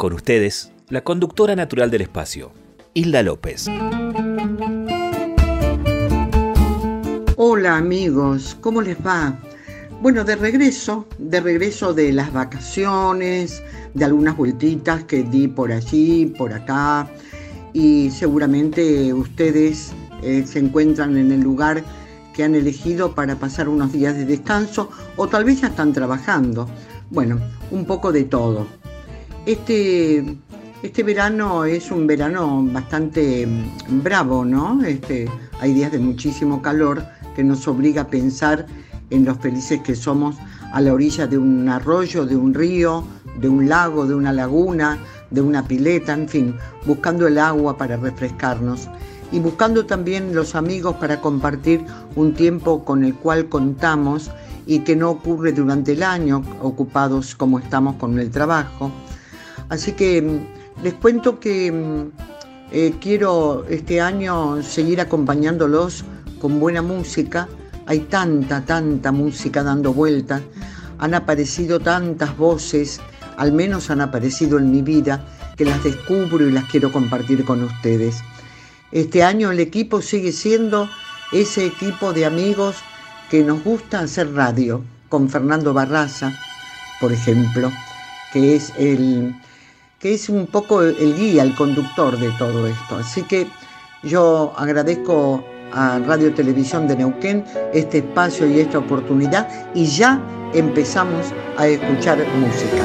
Con ustedes, la conductora natural del espacio, Hilda López. Hola amigos, ¿cómo les va? Bueno, de regreso, de regreso de las vacaciones, de algunas vueltitas que di por allí, por acá, y seguramente ustedes eh, se encuentran en el lugar que han elegido para pasar unos días de descanso o tal vez ya están trabajando. Bueno, un poco de todo. Este, este verano es un verano bastante mm, bravo, ¿no? Este, hay días de muchísimo calor que nos obliga a pensar en los felices que somos a la orilla de un arroyo, de un río, de un lago, de una laguna, de una pileta, en fin, buscando el agua para refrescarnos y buscando también los amigos para compartir un tiempo con el cual contamos y que no ocurre durante el año, ocupados como estamos con el trabajo. Así que mm, les cuento que mm, eh, quiero este año seguir acompañándolos con buena música. Hay tanta, tanta música dando vueltas. Han aparecido tantas voces, al menos han aparecido en mi vida, que las descubro y las quiero compartir con ustedes. Este año el equipo sigue siendo ese equipo de amigos que nos gusta hacer radio, con Fernando Barraza, por ejemplo, que es el que es un poco el guía, el conductor de todo esto. Así que yo agradezco a Radio Televisión de Neuquén este espacio y esta oportunidad y ya empezamos a escuchar música.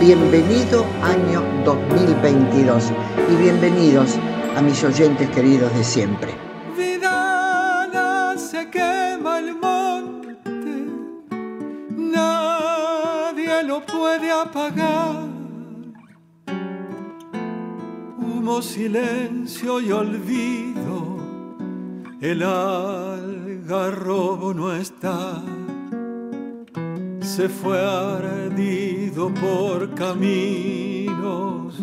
Bienvenido año 2022 y bienvenidos a mis oyentes queridos de siempre. Se quema el monte, nadie lo puede apagar. Silencio y olvido, el algarrobo no está. Se fue ardido por caminos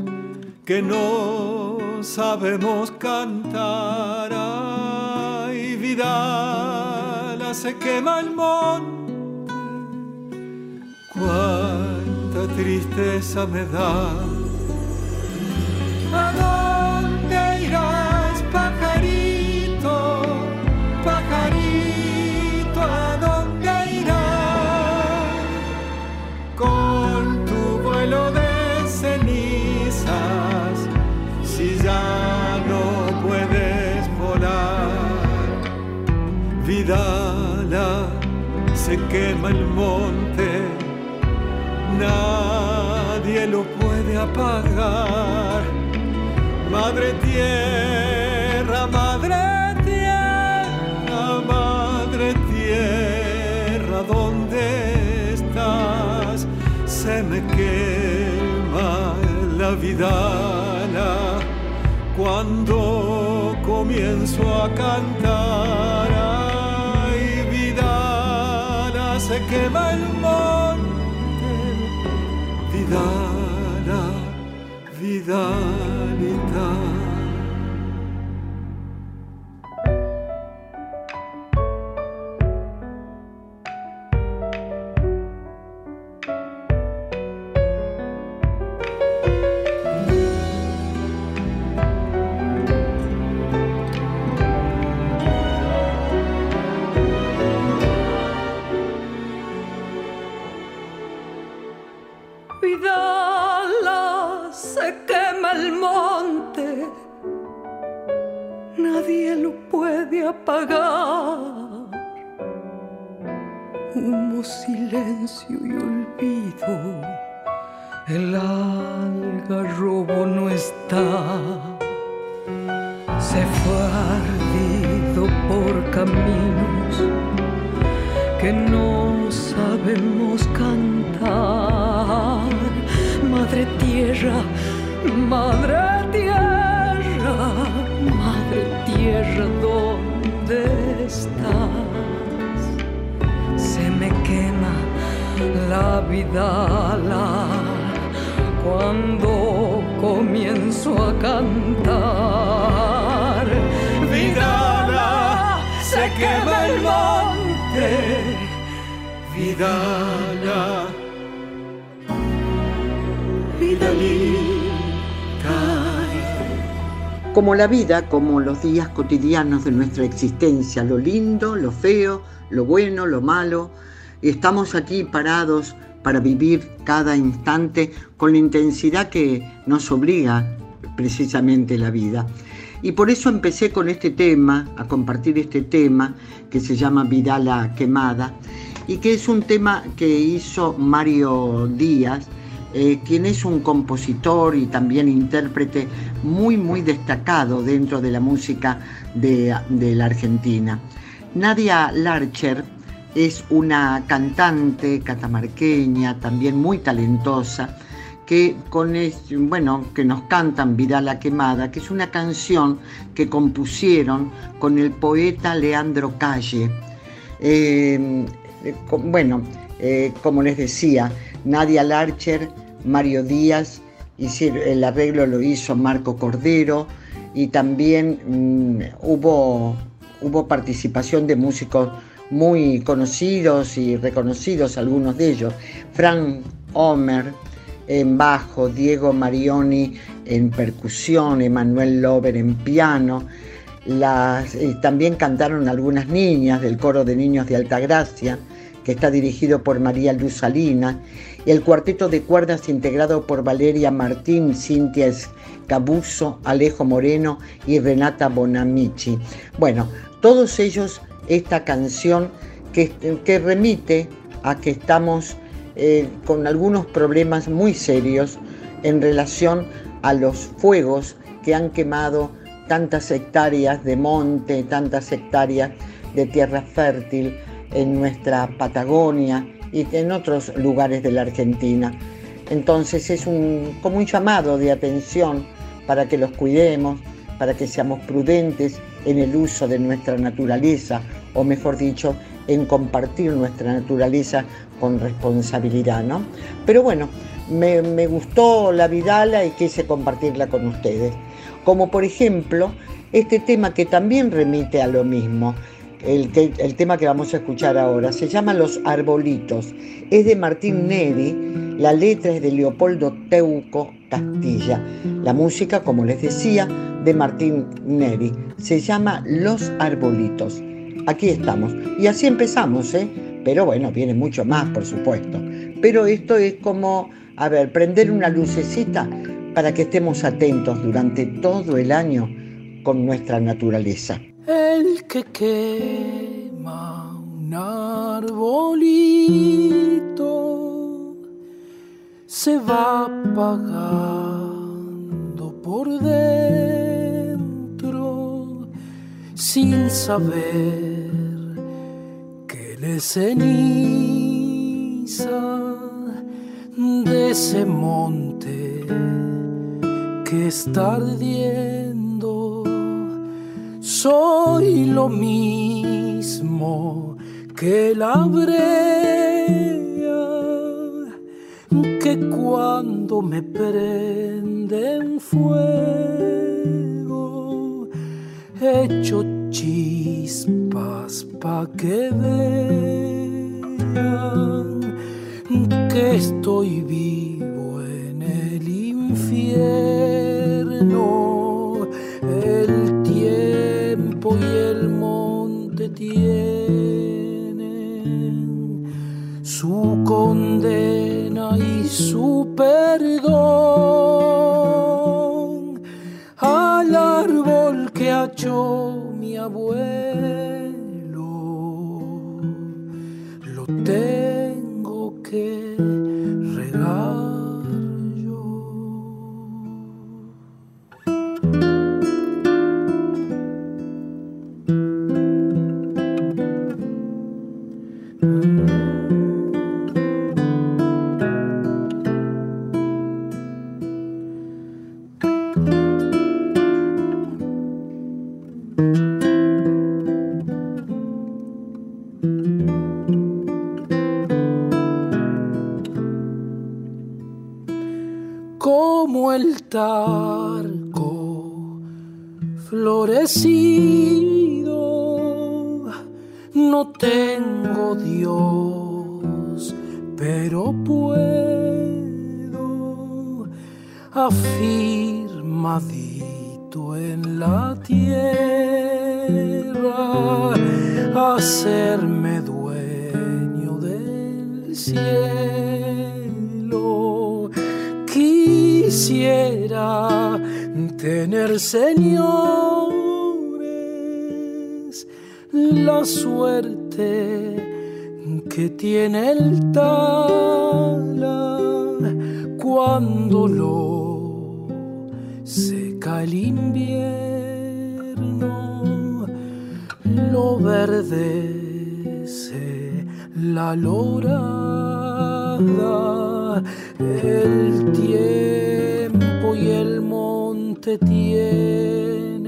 que no sabemos cantar. Ay, Vidala se quema el monte. Cuánta tristeza me da. Se quema el monte, nadie lo puede apagar. Madre tierra, madre tierra, madre tierra, ¿dónde estás? Se me quema la vidala cuando comienzo a cantar. Ay, vidala, se quema el monte, vidala, vidalita. Vidala apagar. Humo, silencio y olvido, el algarrobo no está. Se fue ardido por caminos que no sabemos cantar. Madre tierra, madre tierra, madre tierra, ¿dónde estás? Se me quema la vida cuando comienzo a cantar. Vidala, se quema el monte. Vidala, Como la vida, como los días cotidianos de nuestra existencia, lo lindo, lo feo, lo bueno, lo malo, estamos aquí parados para vivir cada instante con la intensidad que nos obliga precisamente la vida. Y por eso empecé con este tema, a compartir este tema que se llama Vidala Quemada y que es un tema que hizo Mario Díaz, eh, quien es un compositor y también intérprete muy, muy destacado dentro de la música de, la Argentina. Nadia Larcher es una cantante catamarqueña, también muy talentosa, que, bueno, que nos cantan Vida la Quemada, que es una canción que compusieron con el poeta Leandro Calle. Eh, bueno, eh, como les decía, Nadia Larcher, Mario Díaz, el arreglo lo hizo Marco Cordero y también mm, hubo, hubo participación de músicos muy conocidos y reconocidos, algunos de ellos. Frank Homer en bajo, Diego Marioni en percusión, Emanuel Lover en piano. También cantaron algunas niñas del coro de niños de Altagracia, que está dirigido por María Luz Salina, y el cuarteto de cuerdas integrado por Valeria Martín, Cintia Cabuso, Alejo Moreno y Renata Bonamici. Bueno, todos ellos esta canción que, remite a que estamos eh, con algunos problemas muy serios en relación a los fuegos que han quemado tantas hectáreas de monte, tantas hectáreas de tierra fértil en nuestra Patagonia y en otros lugares de la Argentina. Entonces es un, como un llamado de atención para que los cuidemos, para que seamos prudentes en el uso de nuestra naturaleza, o mejor dicho, en compartir nuestra naturaleza con responsabilidad, ¿no? Pero bueno, me, gustó la Vidala y quise compartirla con ustedes. Como por ejemplo, este tema que también remite a lo mismo, el, tema que vamos a escuchar ahora, se llama Los Arbolitos. Es de Martín Neri, la letra es de Leopoldo Teuco Castilla. La música, como les decía, de Martín Neri. Se llama Los Arbolitos. Aquí estamos. Y así empezamos, ¿eh? Pero bueno, viene mucho más, por supuesto. Pero esto es como, a ver, prender una lucecita para que estemos atentos durante todo el año con nuestra naturaleza. El que quema un arbolito se va apagando por dentro sin saber que le ceniza de ese monte que está ardiendo. Soy lo mismo que la brea que cuando me prenden fuego hecho chispas pa' que vean que estoy vivo en el infierno. Monte tienen el tiempo y el monte tienen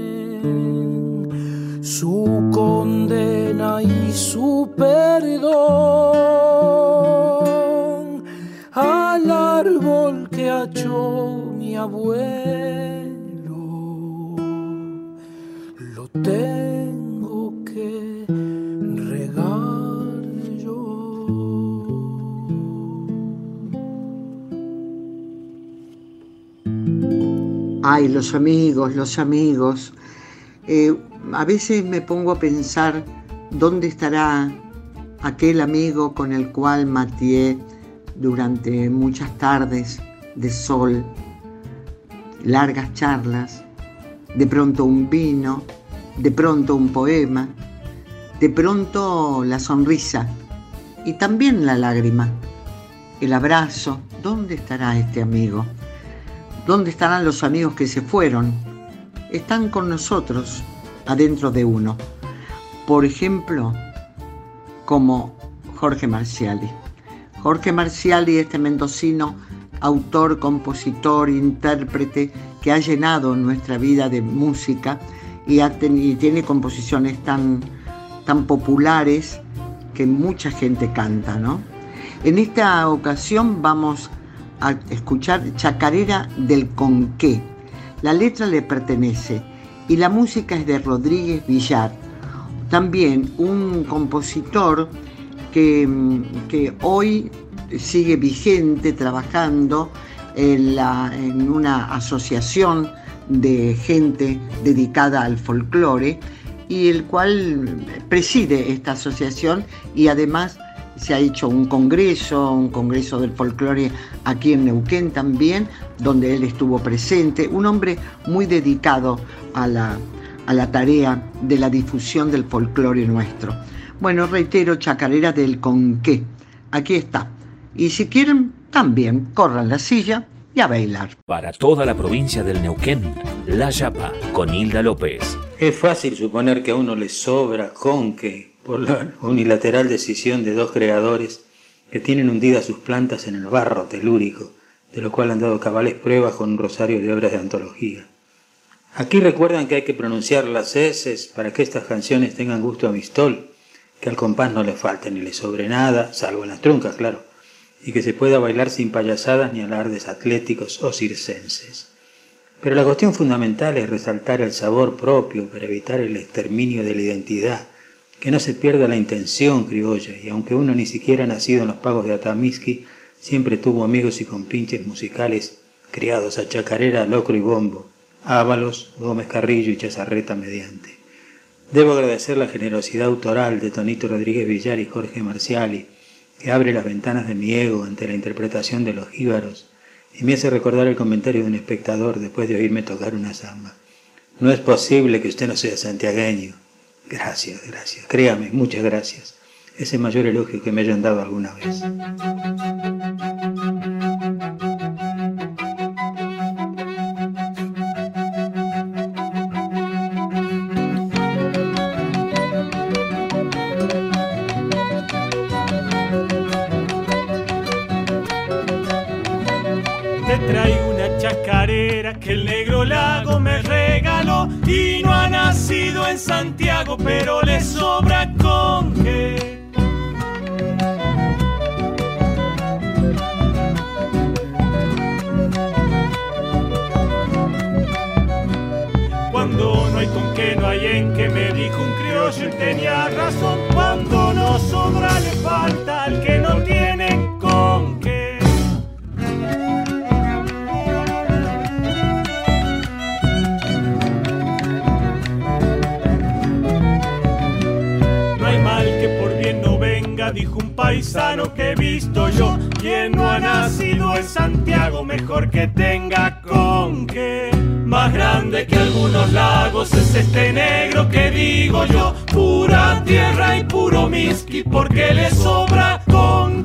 su condena y su perdón al árbol que echó mi abuelo. Ay, los amigos, los amigos. Eh, a veces me pongo a pensar dónde estará aquel amigo con el cual mateé durante muchas tardes de sol, largas charlas, de pronto un vino, de pronto un poema, de pronto la sonrisa y también la lágrima, el abrazo. ¿Dónde estará este amigo? ¿Dónde estarán los amigos que se fueron? Están con nosotros, adentro de uno. Por ejemplo, como Jorge Marciali. Jorge Marciali, este mendocino, autor, compositor, intérprete, que ha llenado nuestra vida de música y, ha tiene composiciones tan, tan populares que mucha gente canta, ¿no? En esta ocasión vamos a escuchar Chacarera del Conqué. La letra le pertenece y la música es de Rodríguez Villar, también un compositor que, mm, que hoy sigue vigente trabajando en, la- en una asociación de gente dedicada al folclore y el cual preside esta asociación y además se ha hecho un congreso, un congreso del folclore aquí en Neuquén también, donde él estuvo presente, un hombre muy dedicado a la, a la tarea de la difusión del folclore nuestro. Bueno, reitero, Chacarera del Conqué, aquí está. Y si quieren, también corran la silla y a bailar. Para toda la provincia del Neuquén, La Yapa, con Hilda López. Es fácil suponer que a uno le sobra con que, por la unilateral decisión de dos creadores que tienen hundidas sus plantas en el barro telúrico, de lo cual han dado cabales pruebas con un rosario de obras de antología. Aquí recuerdan que hay que pronunciar las S para que estas canciones tengan gusto a mistol, que al compás no le falte ni le sobre nada, salvo en las truncas, claro, y que se pueda bailar sin payasadas ni alardes atléticos o circenses. Pero la cuestión fundamental es resaltar el sabor propio para evitar el exterminio de la identidad, que no se pierda la intención criolla, y aunque uno ni siquiera nacido en los pagos de Atamiski, siempre tuvo amigos y compinches musicales criados a chacarera, locro y bombo, Ábalos, Gómez Carrillo y Chazarreta mediante. Debo agradecer la generosidad autoral de Tonito Rodríguez Villar y Jorge Marciali, que abre las ventanas de mi ego ante la interpretación de los jíbaros y me hace recordar el comentario de un espectador después de oírme tocar una samba. no es posible que usted no sea santiagueño. Gracias, gracias. Créame, muchas gracias. Es el mayor elogio que me hayan dado alguna vez. Te traigo una chacarera que el negro lago me regaló y no ha nacido en Santiago, le sobra con qué. Cuando no hay con qué, no hay en qué, me dijo un criollo y tenía razón. Cuando no sobra, le falta al que que he visto yo. Quien no ha nacido en Santiago, mejor que tenga con qué. Más grande que algunos lagos es este negro que digo yo. Pura tierra y puro misqui, porque le sobra con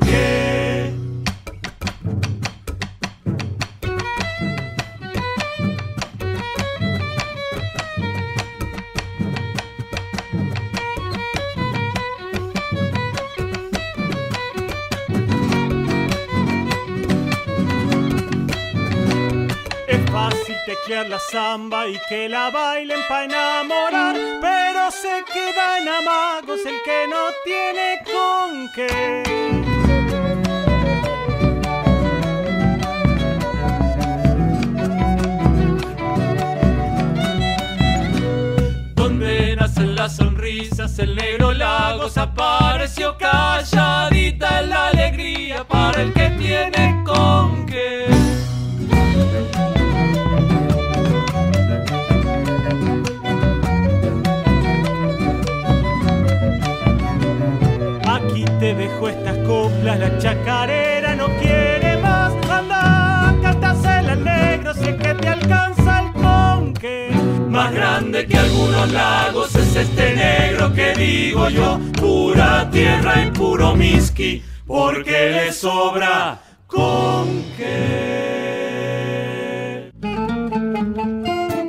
samba y que la bailen pa' enamorar, pero se queda en amagos el que no tiene con qué. Donde nacen las sonrisas, el negro lagos apareció calladita la alegría para el que tiene con qué. Coplas, la chacarera no quiere más. Anda, cántasela al negro, sé que te alcanza el conque. Más grande que algunos lagos es este negro que digo yo. Pura tierra y puro misqui, porque le sobra conque.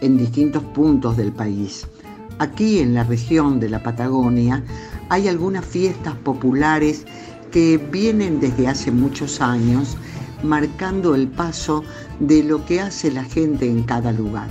en distintos puntos del país. Aquí en la región de la Patagonia hay algunas fiestas populares que vienen desde hace muchos años marcando el paso de lo que hace la gente en cada lugar.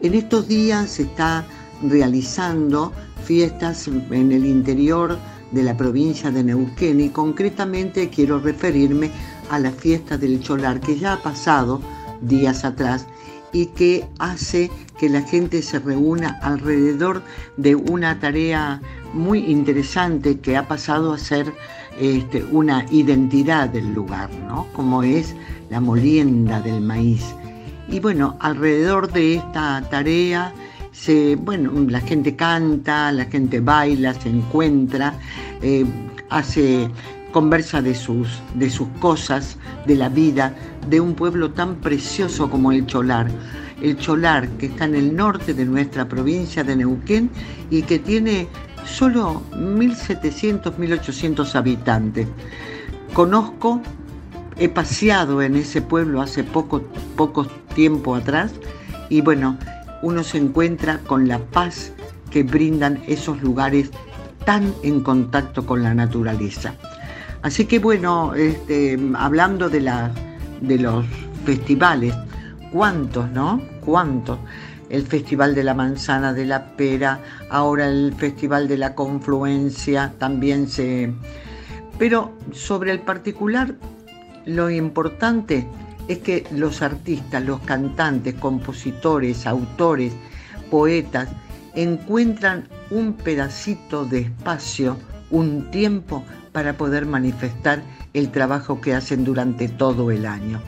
En estos días se está realizando fiestas en el interior de la provincia de Neuquén y concretamente quiero referirme a la fiesta del Cholar que ya ha pasado días atrás y que hace que la gente se reúna alrededor de una tarea muy interesante que ha pasado a ser este, una identidad del lugar, ¿no? como es la molienda del maíz. Y bueno, alrededor de esta tarea se, bueno, la gente canta, la gente baila, se encuentra, eh, hace conversa de sus, de sus cosas, de la vida, de un pueblo tan precioso como el Cholar. El Cholar, que está en el norte de nuestra provincia de Neuquén y que tiene solo 1.700, 1.800 habitantes. Conozco, he paseado en ese pueblo hace poco, poco tiempo atrás y bueno, uno se encuentra con la paz que brindan esos lugares tan en contacto con la naturaleza. Así que bueno, este, hablando de, la, de los festivales, ¿cuántos, no? ¿Cuántos? El Festival de la Manzana, de la Pera, ahora el Festival de la Confluencia también se... Pero sobre el particular, lo importante es que los artistas, los cantantes, compositores, autores, poetas encuentran un pedacito de espacio, un tiempo para poder manifestar el trabajo que hacen durante todo el año.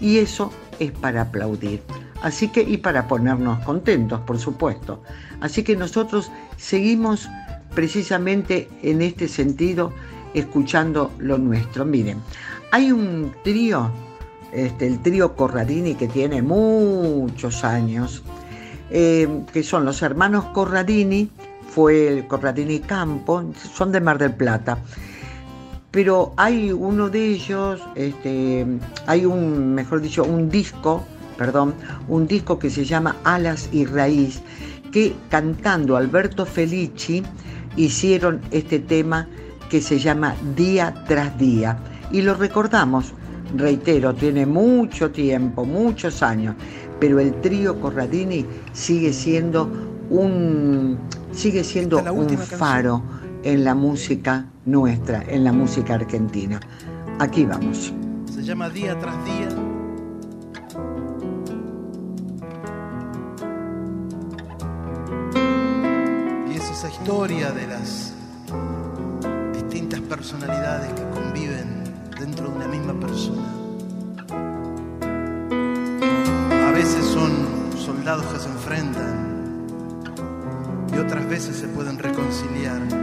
Y eso es para aplaudir. Así que, y para ponernos contentos, por supuesto. Así que nosotros seguimos precisamente en este sentido escuchando lo nuestro. Miren, hay un trío, este, el trío Corradini, que tiene muchos años, eh, que son los hermanos Corradini, fue el Corradini Campo, son de Mar del Plata. Pero hay uno de ellos, este, hay un, mejor dicho, un disco, perdón, un disco que se llama Alas y Raíz, que cantando Alberto Felici hicieron este tema que se llama Día tras Día. Y lo recordamos, reitero, tiene mucho tiempo, muchos años, pero el trío Corradini sigue siendo un, sigue siendo un faro en la música nuestra, en la música argentina. Aquí vamos. Se llama Día tras Día. Y es esa historia de las distintas personalidades que conviven dentro de una misma persona. A veces son soldados que se enfrentan y otras veces se pueden reconciliar.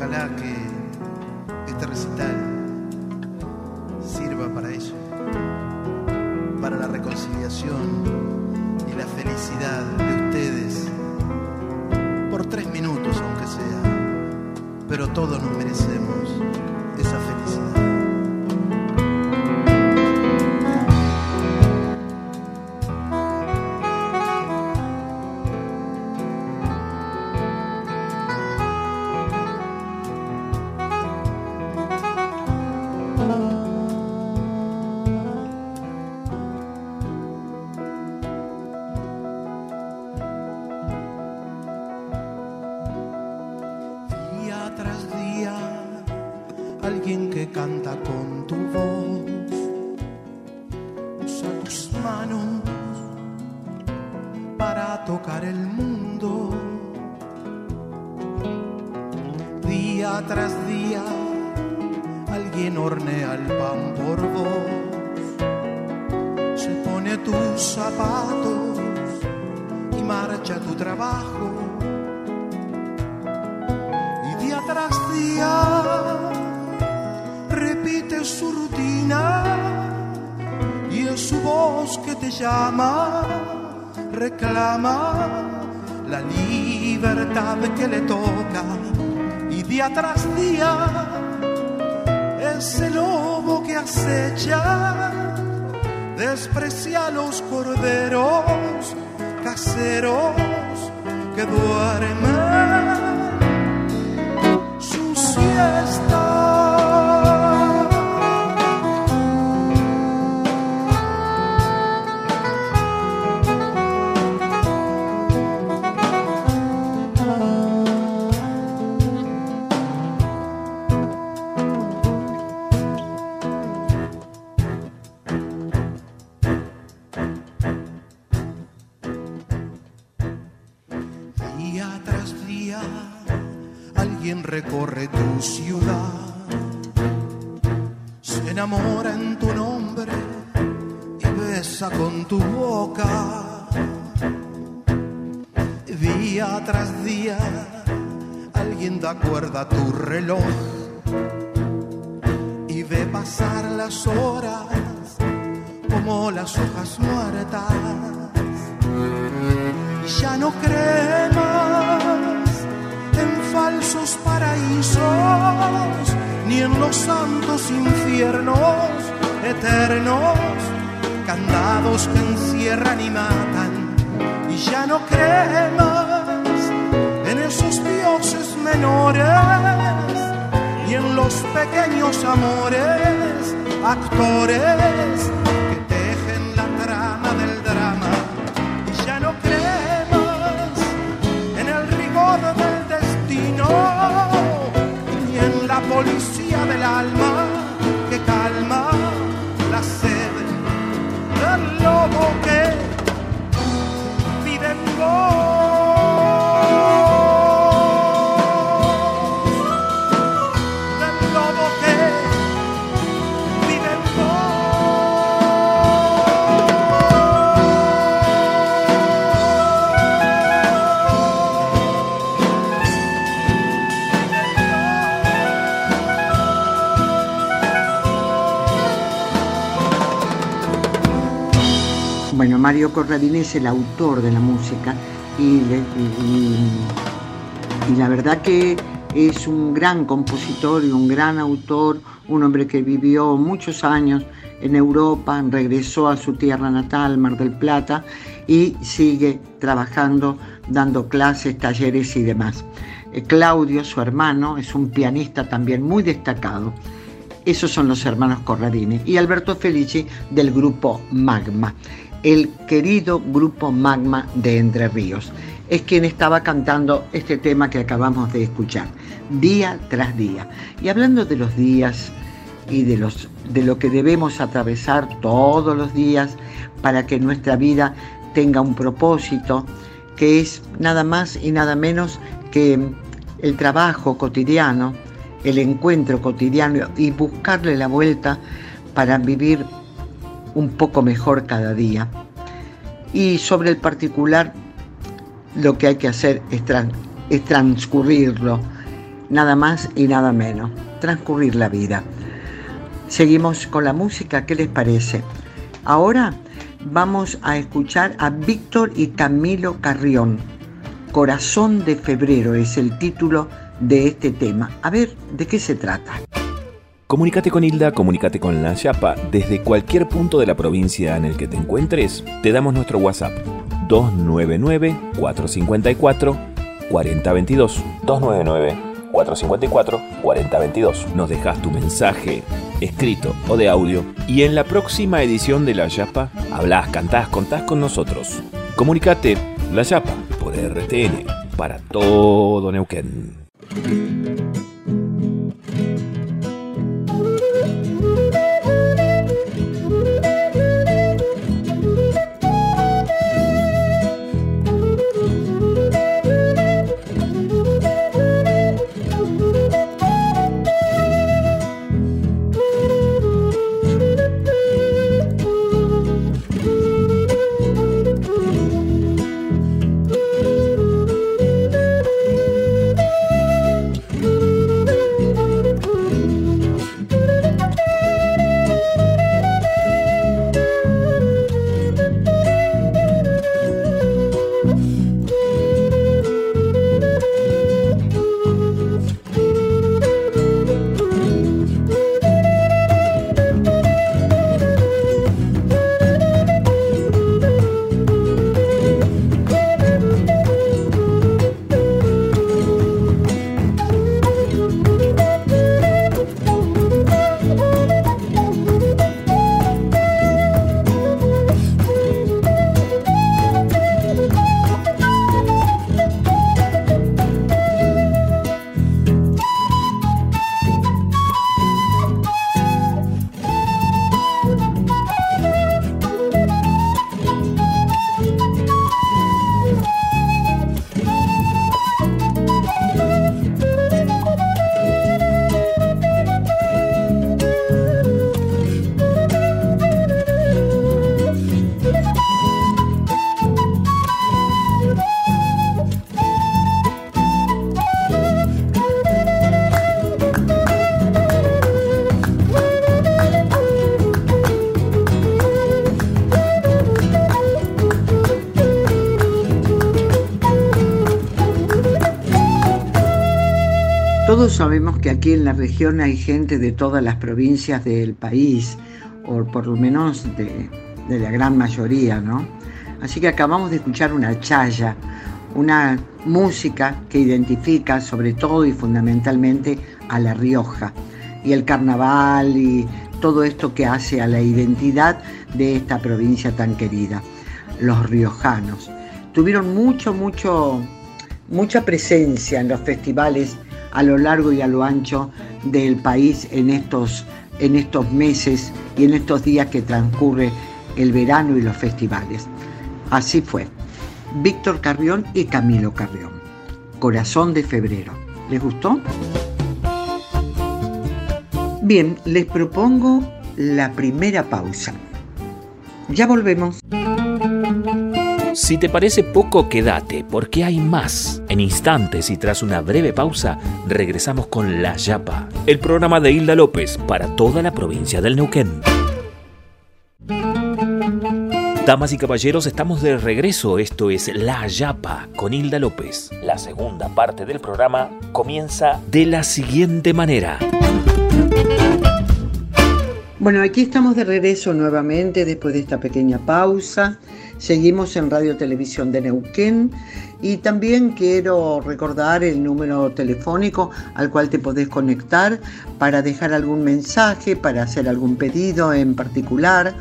Ojalá que este recital los corderos Mario Corradini es el autor de la música y, la verdad que es un gran compositor y un gran autor, un hombre que vivió muchos años en Europa, regresó a su tierra natal, Mar del Plata, y sigue trabajando, dando clases, talleres y demás. Eh, Claudio, su hermano, es un pianista también muy destacado. Esos son los hermanos Corradini. Y Alberto Felici del grupo Magma, el querido grupo Magma de Entre Ríos. Es quien estaba cantando este tema que acabamos de escuchar, día tras día. Y hablando de los días y de, los, de lo que debemos atravesar todos los días para que nuestra vida tenga un propósito, que es nada más y nada menos que el trabajo cotidiano, el encuentro cotidiano y buscarle la vuelta para vivir un poco mejor cada día. Y sobre el particular, lo que hay que hacer es, transcurrirlo, nada más y nada menos, transcurrir la vida. Seguimos con la música, ¿qué les parece? Ahora vamos a escuchar a Víctor y Camilo Carrión. Corazón de Febrero es el título de este tema. A ver, ¿de qué se trata? Comunícate con Hilda, comunícate con la Yapa desde cualquier punto de la provincia en el que te encuentres. Te damos nuestro WhatsApp 299-454-4022. 299-454-4022. Nos dejas tu mensaje escrito o de audio y en la próxima edición de La Yapa hablas, cantás, contás con nosotros. Comunícate La Yapa por RTN para todo Neuquén. Todos sabemos que aquí en la región hay gente de todas las provincias del país, o por lo menos de, la gran mayoría, ¿no? Así que acabamos de escuchar una chaya, una música que identifica sobre todo y fundamentalmente a La Rioja y el carnaval y todo esto que hace a la identidad de esta provincia tan querida. Los riojanos tuvieron mucho, mucho, mucha presencia en los festivales a lo largo y a lo ancho del país en estos, en estos meses y en estos días que transcurre el verano y los festivales. Así fue. Víctor Carrión y Camilo Carrión. Corazón de febrero. ¿Les gustó? Bien, les propongo la primera pausa. Ya volvemos. Si te parece poco, quédate, porque hay más. En instantes y tras una breve pausa, regresamos con La Yapa, el programa de Hilda López para toda la provincia del Neuquén. Damas y caballeros, estamos de regreso. Esto es La Yapa con Hilda López. La segunda parte del programa comienza de la siguiente manera. Bueno, aquí estamos de regreso nuevamente después de esta pequeña pausa. Seguimos en Radio Televisión de Neuquén y también quiero recordar el número telefónico al cual te podés conectar para dejar algún mensaje, para hacer algún pedido en particular.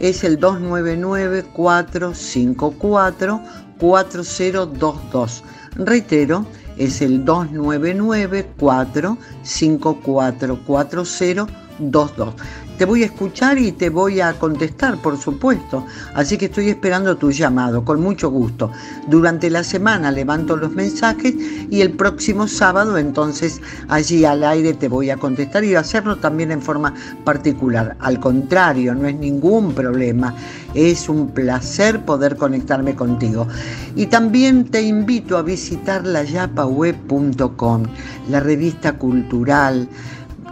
Es el 299-454-4022. Reitero, es el 299-454-4022. Te voy a escuchar y te voy a contestar, por supuesto. Así que estoy esperando tu llamado, con mucho gusto. Durante la semana levanto los mensajes y el próximo sábado entonces allí al aire te voy a contestar y hacerlo también en forma particular. Al contrario, no es ningún problema. Es un placer poder conectarme contigo. Y también te invito a visitar layapaweb.com, la revista cultural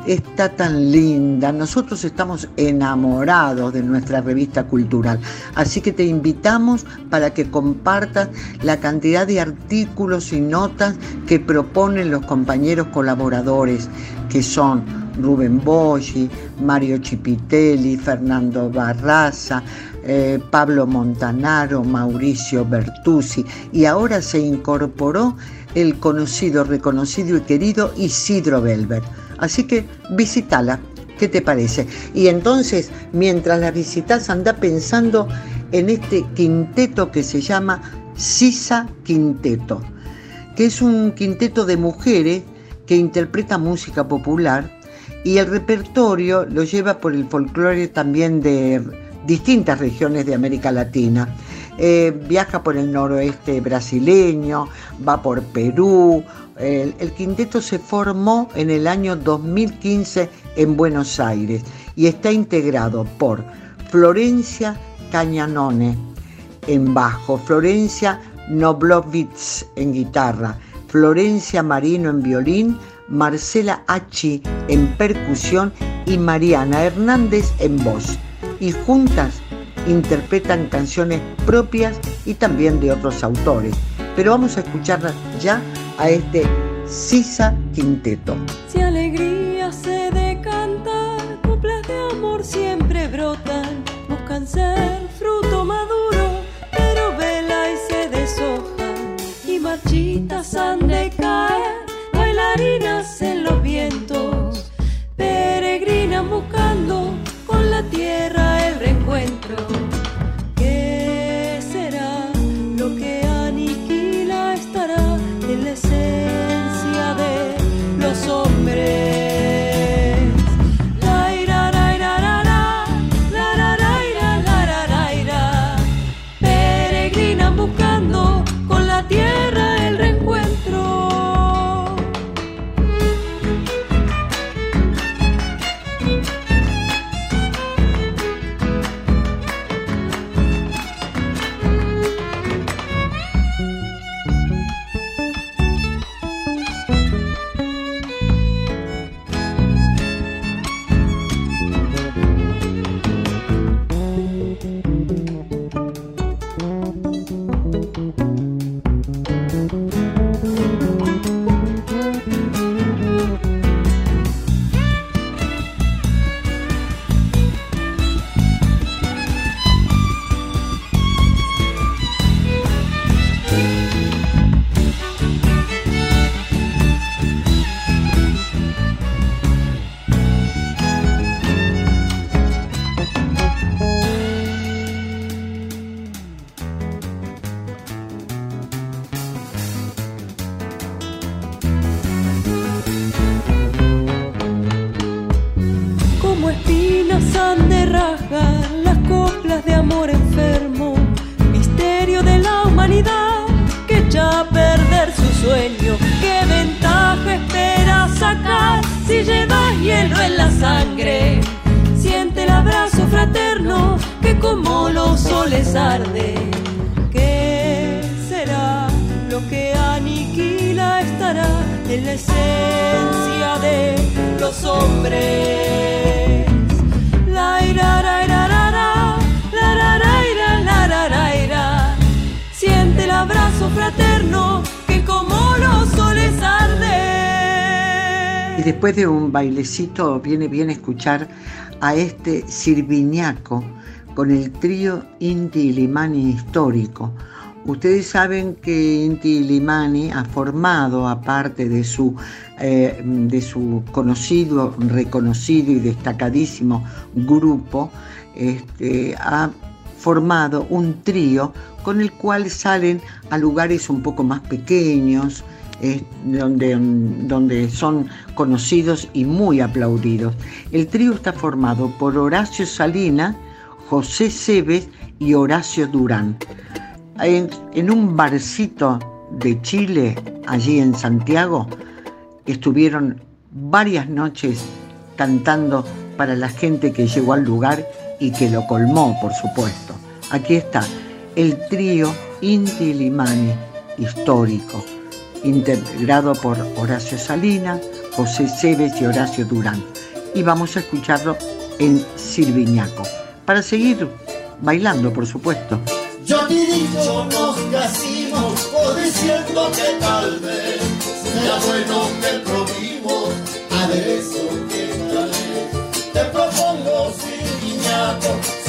está tan linda. Nosotros estamos enamorados de nuestra revista cultural. Así que te invitamos para que compartas la cantidad de artículos y notas que proponen los compañeros colaboradores, que son Rubén Boggi, Mario Chipitelli, Fernando Barraza, eh, Pablo Montanaro, Mauricio Bertuzzi y ahora se incorporó el conocido, reconocido y querido Isidro Belver. Así que visítala, ¿qué te parece? Y entonces, mientras la visitas, anda pensando en este quinteto que se llama Sisa Quinteto, que es un quinteto de mujeres que interpreta música popular y el repertorio lo lleva por el folclore también de distintas regiones de América Latina. Eh, viaja por el noroeste brasileño, va por Perú, el, quinteto se formó en el año 2015 en Buenos Aires y está integrado por Florencia Cañanone en bajo, Florencia Noblovitz en guitarra, Florencia Marino en violín, Marcela Achi en percusión y Mariana Hernández en voz. Y juntas interpretan canciones propias y también de otros autores. Pero vamos a escucharlas ya a este Sisa Quinteto. Si alegría se decanta, coplas de amor siempre brotan, buscan ser fruto maduro, pero vela y se deshojan, y marchitas han de caer, bailarinas en los vientos, peregrinan buscando su sueño. ¿Qué ventaja esperas sacar si llevas hielo en la sangre? Siente el abrazo fraterno que como los soles arde. ¿Qué será lo que aniquila estará en la esencia de los hombres? La ira, la ira, abrazo fraterno Y después de un bailecito viene bien escuchar a este sirviñaco con el trío Inti Limani histórico. Ustedes saben que Inti Limani ha formado, aparte de su, eh, de su conocido, reconocido y destacadísimo grupo, este, ha formado un trío con el cual salen a lugares un poco más pequeños, donde, donde son conocidos y muy aplaudidos. El trío está formado por Horacio Salina, José Cebes y Horacio Durán. En, en un barcito de Chile, allí en Santiago, estuvieron varias noches cantando para la gente que llegó al lugar y que lo colmó, por supuesto. Aquí está el trío Inti Limani histórico, integrado por Horacio Salina, José Cebes y Horacio Durán. Y vamos a escucharlo en Silviñaco, para seguir bailando, por supuesto. Yo he dicho nos casimos, o diciendo que tal vez sea bueno que probimos aderezo que tal vez. Te propongo Silviñaco,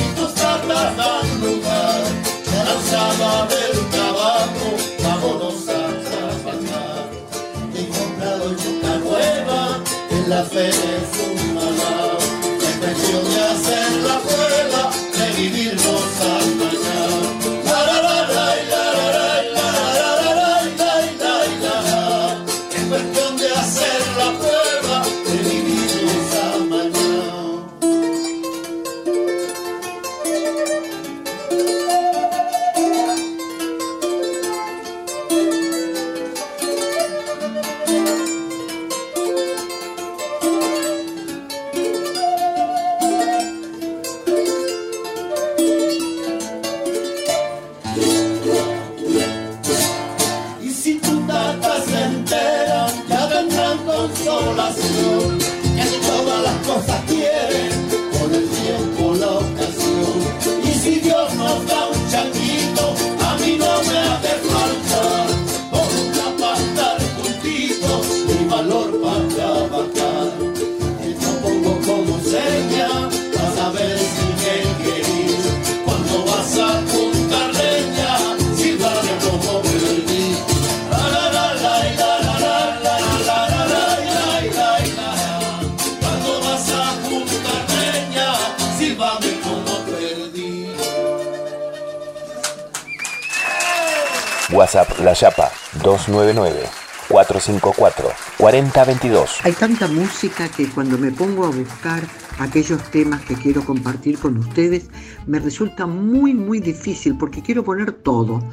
4022. Hay tanta música que cuando me pongo a buscar aquellos temas que quiero compartir con ustedes, me resulta muy, muy difícil porque quiero poner todo.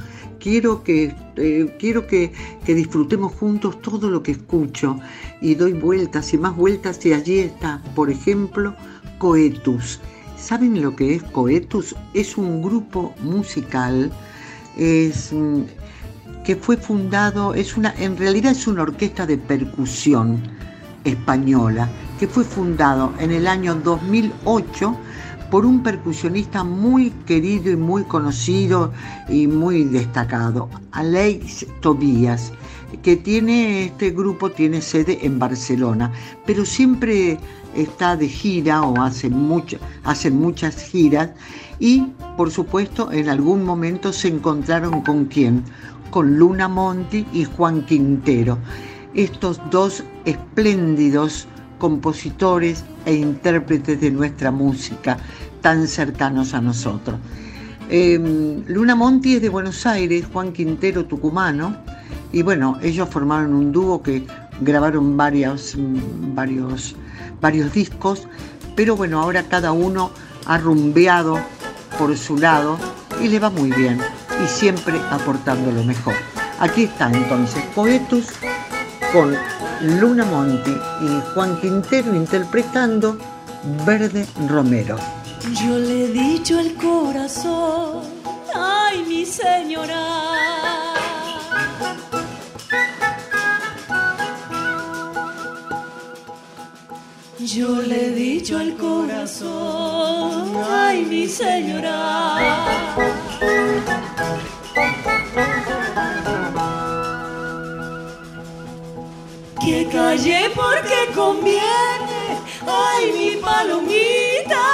Quiero que, eh, quiero que disfrutemos juntos todo lo que escucho y doy vueltas y más vueltas y allí está, por ejemplo, Coetus. ¿Saben lo que es Coetus? Es un grupo musical, es mm, que fue fundado, es una, en realidad es una orquesta de percusión española, que fue fundado en el año 2008 por un percusionista muy querido y muy conocido y muy destacado, Aleix Tobías, que tiene este grupo tiene sede en Barcelona, pero siempre está de gira o hacen muchas giras y por supuesto en algún momento se encontraron con quién, con Luna Monti y Juan Quintero, estos dos espléndidos compositores e intérpretes de nuestra música tan cercanos a nosotros. Eh, Luna Monti es de Buenos Aires, Juan Quintero tucumano, y bueno, ellos formaron un dúo que grabaron varios, mm, varios, varios discos, pero bueno, ahora cada uno ha rumbeado por su lado y le va muy bien, y siempre aportando lo mejor. Aquí está entonces Poetus con Luna Monti y Juan Quintero interpretando Verde Romero. Yo le he dicho al corazón, ay mi señora. Yo le he dicho al corazón, ay mi señora. Que calle porque conviene, ay mi palomita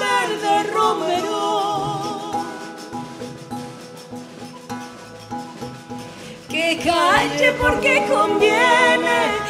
verde romero. Que calle porque conviene.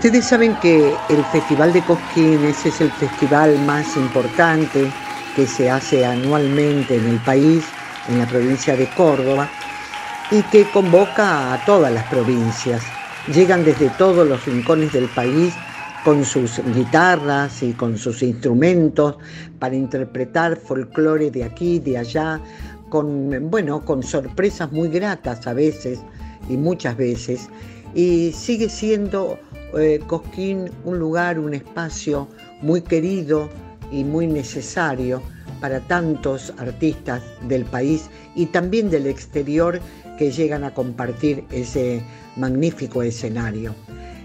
Ustedes saben que el Festival de Cosquín ese es el festival más importante que se hace anualmente en el país, en la provincia de Córdoba, y que convoca a todas las provincias. Llegan desde todos los rincones del país con sus guitarras y con sus instrumentos para interpretar folclore de aquí, de allá, con, bueno, con sorpresas muy gratas a veces y muchas veces. Y sigue siendo eh, Cosquín un lugar, un espacio muy querido y muy necesario para tantos artistas del país y también del exterior que llegan a compartir ese magnífico escenario.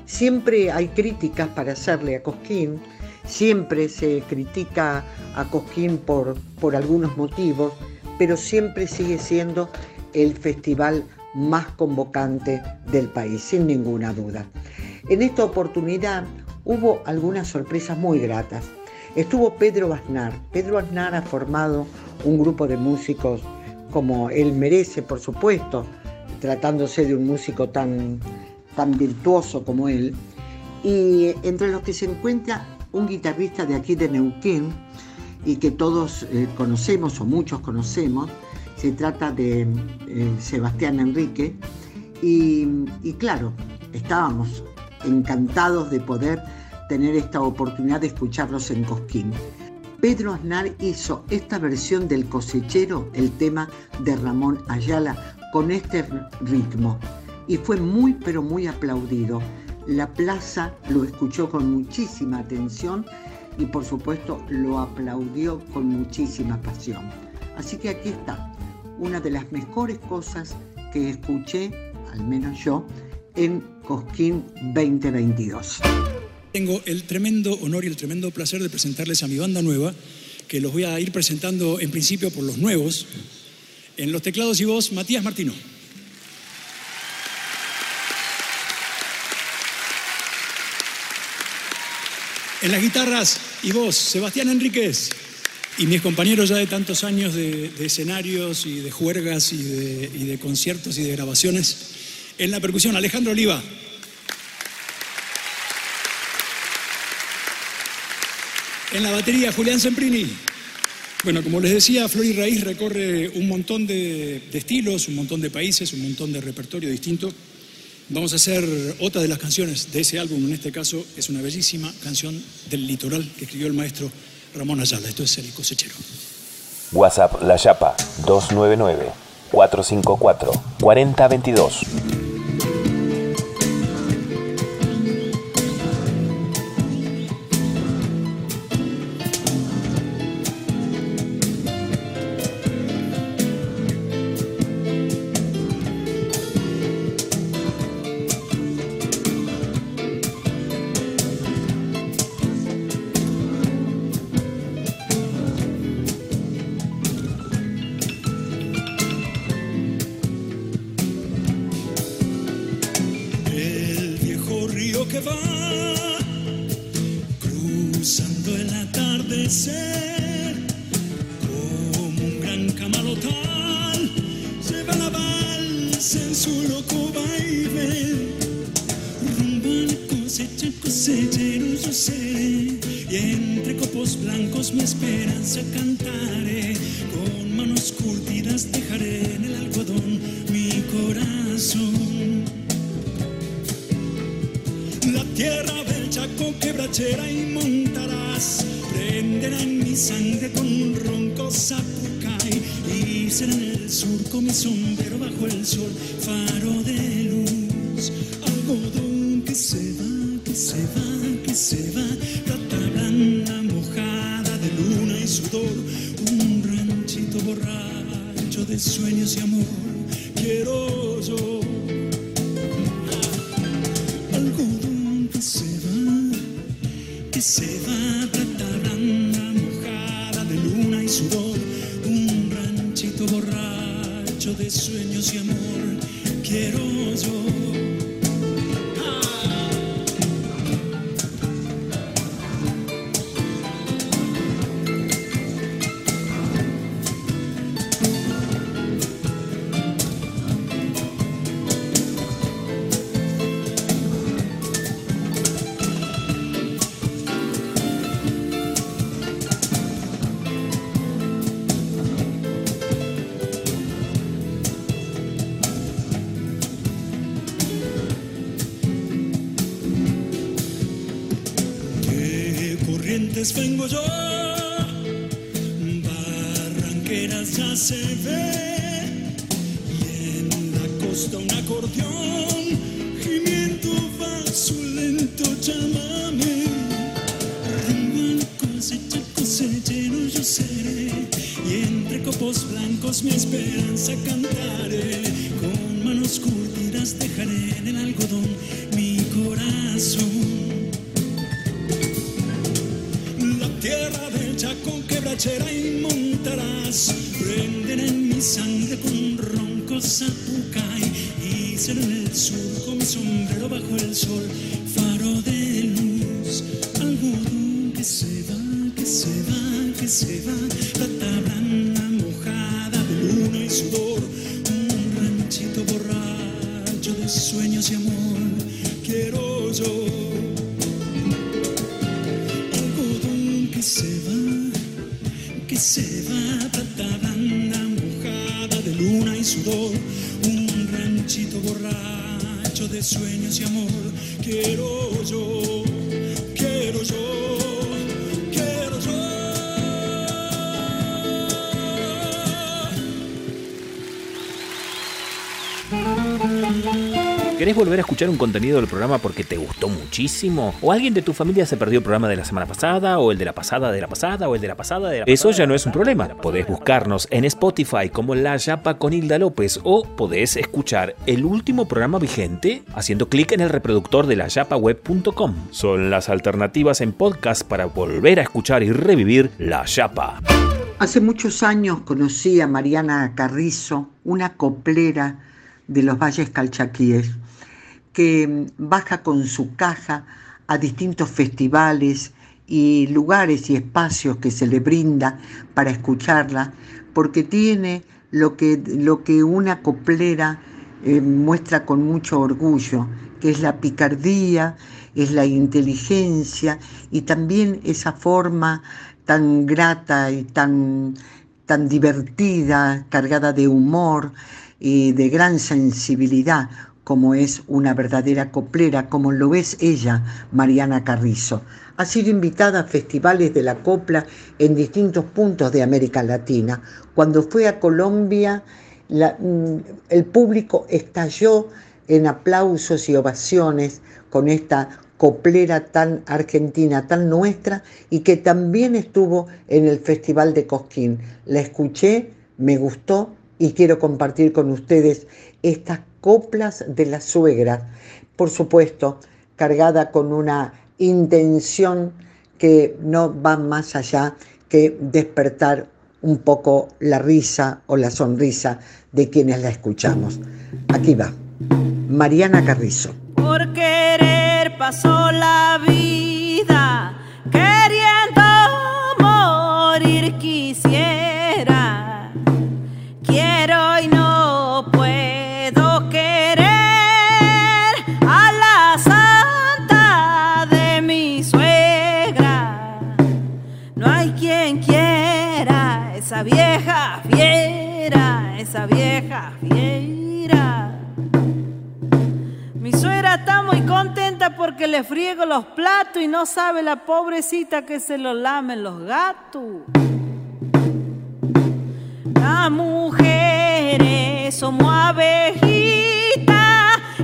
Siempre hay críticas para hacerle a Cosquín, siempre se critica a Cosquín por, por algunos motivos, pero siempre sigue siendo el festival más convocante del país, sin ninguna duda. En esta oportunidad hubo algunas sorpresas muy gratas. Estuvo Pedro Aznar. Pedro Aznar ha formado un grupo de músicos como él merece, por supuesto, tratándose de un músico tan, tan virtuoso como él. Y entre los que se encuentra un guitarrista de aquí de Neuquén y que todos eh, conocemos o muchos conocemos, se trata de eh, Sebastián Enrique. Y claro, estábamos encantados de poder tener esta oportunidad de escucharlos en Cosquín. Pedro Aznar hizo esta versión del cosechero, el tema de Ramón Ayala, con este ritmo y fue muy pero muy aplaudido. La plaza lo escuchó con muchísima atención y por supuesto lo aplaudió con muchísima pasión. Así que aquí está, una de las mejores cosas que escuché, al menos yo, en Cosquín 2022. Tengo el tremendo honor y el tremendo placer de presentarles a mi banda nueva, que los voy a ir presentando en principio por los nuevos. En los teclados y voz, Matías Martino. En las guitarras y voz, Sebastián Enríquez. Y mis compañeros ya de tantos años de, escenarios y de juergas y de conciertos y de grabaciones, en la percusión, Alejandro Oliva. En la batería, Julián Semprini. Bueno, como les decía, Flor y Raíz recorre un montón de, estilos, un montón de países, un montón de repertorio distinto. Vamos a hacer otra de las canciones de ese álbum, en este caso es una bellísima canción del litoral que escribió el maestro Ramón Ayala. Esto es El Cosechero. WhatsApp La Chapa 299 454 4022. que ser borracho de sueños y amor, quiero yo, quiero yo, ¿Querés volver a escuchar un contenido del programa porque te gustó muchísimo? ¿O alguien de tu familia se perdió el programa de la semana pasada? ¿O el de la pasada de la pasada? ¿O el de la pasada de la Eso ya no es un problema. Podés buscarnos en Spotify como La Yapa con Hilda López o podés escuchar el último programa vigente haciendo clic en el reproductor de layapaweb.com. Son las alternativas en podcast para volver a escuchar y revivir La Yapa. Hace muchos años conocí a Mariana Carrizo, una coplera de los Valles Calchaquíes, que baja con su caja a distintos festivales y lugares y espacios que se le brinda para escucharla, porque tiene lo que, lo que una coplera eh, muestra con mucho orgullo, que es la picardía, es la inteligencia y también esa forma tan grata y tan, tan divertida, cargada de humor y de gran sensibilidad, como es una verdadera coplera, como lo es ella, Mariana Carrizo. Ha sido invitada a festivales de la copla en distintos puntos de América Latina. Cuando fue a Colombia, la, el público estalló en aplausos y ovaciones con esta coplera tan argentina, tan nuestra, y que también estuvo en el Festival de Cosquín. La escuché, me gustó y quiero compartir con ustedes estas coplas de la suegra, por supuesto, cargada con una intención que no va más allá que despertar un poco la risa o la sonrisa de quienes la escuchamos. Aquí va, Mariana Carrizo. Por querer pasó la vida, Mi suegra está muy contenta porque le friego los platos y no sabe la pobrecita que se lo lamen los gatos. Las mujeres somos abejitas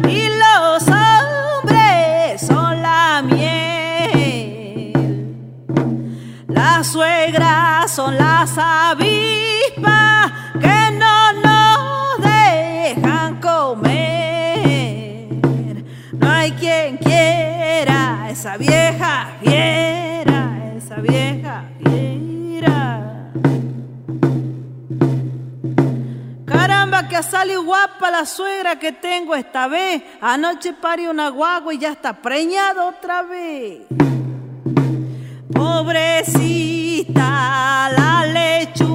y los hombres son la miel. Las suegras son las avispas esa vieja fiera, esa vieja fiera. Caramba, que salió guapa la suegra que tengo esta vez. Anoche parió una guagua y ya está preñada otra vez. Pobrecita la lechuza,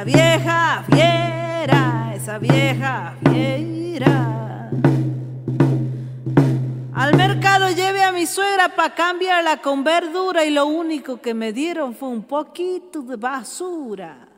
esa vieja fiera, esa vieja fiera. Al lo llevé a mi suegra para cambiarla con verdura y lo único que me dieron fue un poquito de basura.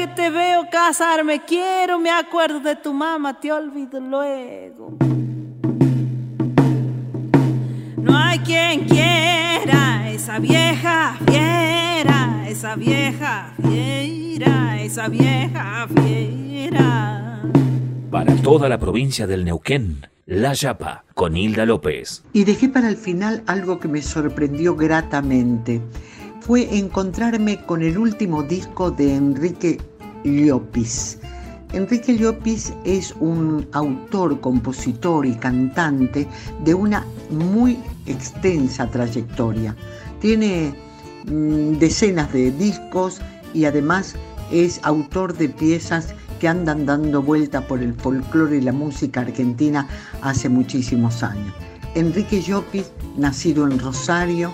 Que te veo casarme quiero, me acuerdo de tu mamá, te olvido luego. No hay quien quiera esa vieja fiera, esa vieja fiera, esa vieja fiera. Para toda la provincia del Neuquén, La Yapa, con Hilda López. Y dejé para el final algo que me sorprendió gratamente. Fue encontrarme con el último disco de Enrique Enrique Llopis es un autor, compositor y cantante de una muy extensa trayectoria. Tiene mm, decenas de discos y además es autor de piezas que andan dando vuelta por el folclore y la música argentina hace muchísimos años. Enrique Llopis, nacido en Rosario,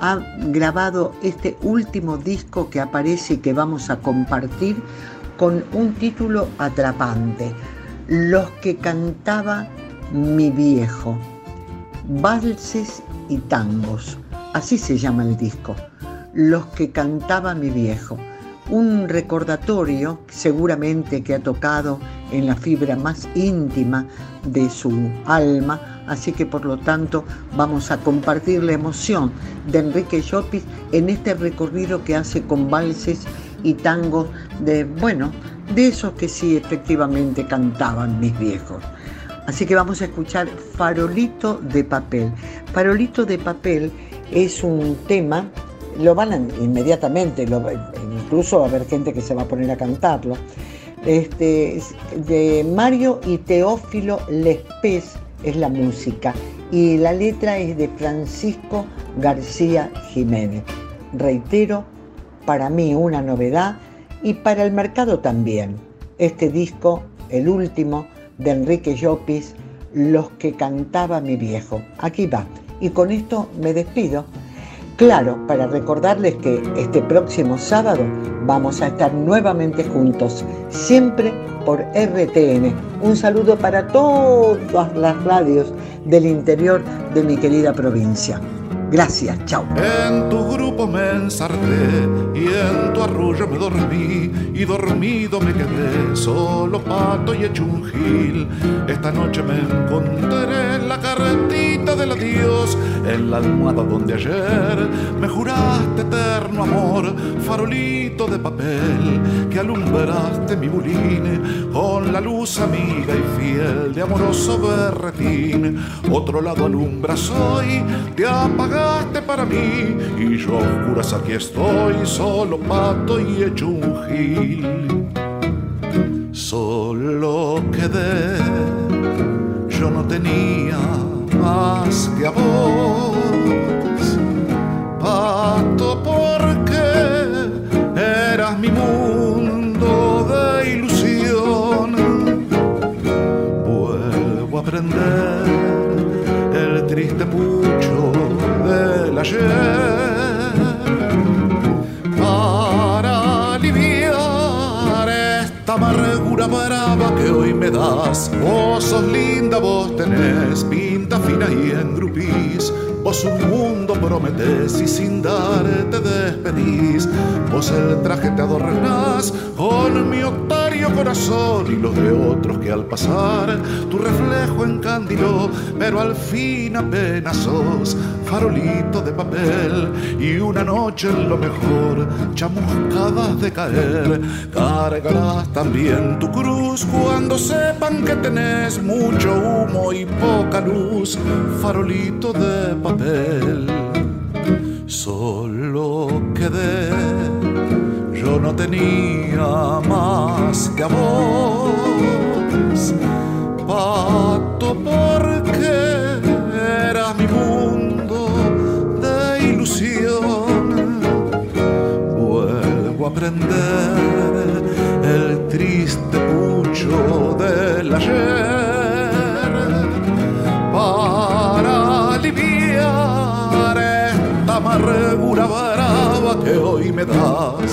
ha grabado este último disco que aparece y que vamos a compartir con un título atrapante, Los que cantaba mi viejo, valses y tangos, así se llama el disco, Los que cantaba mi viejo, un recordatorio seguramente que ha tocado en la fibra más íntima de su alma, así que por lo tanto vamos a compartir la emoción de Enrique Llopis en este recorrido que hace con valses y tangos de, bueno, de esos que sí efectivamente cantaban mis viejos. Así que vamos a escuchar Farolito de Papel. Farolito de Papel es un tema, lo van a, inmediatamente, lo, incluso va a haber gente que se va a poner a cantarlo, este, de Mario y Teófilo Lespés es la música y la letra es de Francisco García Jiménez. Reitero, para mí una novedad y para el mercado también. Este disco, el último, de Enrique Llopis, Los que cantaba mi viejo. Aquí va. Y con esto me despido. Claro, para recordarles que este próximo sábado vamos a estar nuevamente juntos, siempre por RTN. Un saludo para todas las radios del interior de mi querida provincia. Gracias, chao. En tu grupo me ensarté y en tu arrullo me dormí y dormido me quedé solo pato y hecho. Esta noche me encontré en la carretita del adiós, en la almohada donde ayer me juraste eterno amor, farolito de papel que alumbraste mi buline con la luz amiga y fiel de amoroso berretín. Otro lado alumbras hoy, te apagas para mí y yo oscuras aquí estoy, solo pato y hecho un gil. Solo quedé, no tenía más que a vos, pato porque eras mi mundo Vos sos linda, vos tenés pinta fina y engrupís. Vos un mundo prometés y sin darte despedís. Vos el traje te adornás con mi corazón y los de otros que al pasar tu reflejo encandiló, pero al fin apenas sos farolito de papel y una noche lo mejor chamuscadas de caer. Cargarás también tu cruz cuando sepan que tenés mucho humo y poca luz, farolito de papel. Solo quedé, no tenía más que voz Pato porque era mi mundo de ilusión. Vuelvo a aprender el triste pucho del ayer para aliviar esta amargura brava que hoy me das.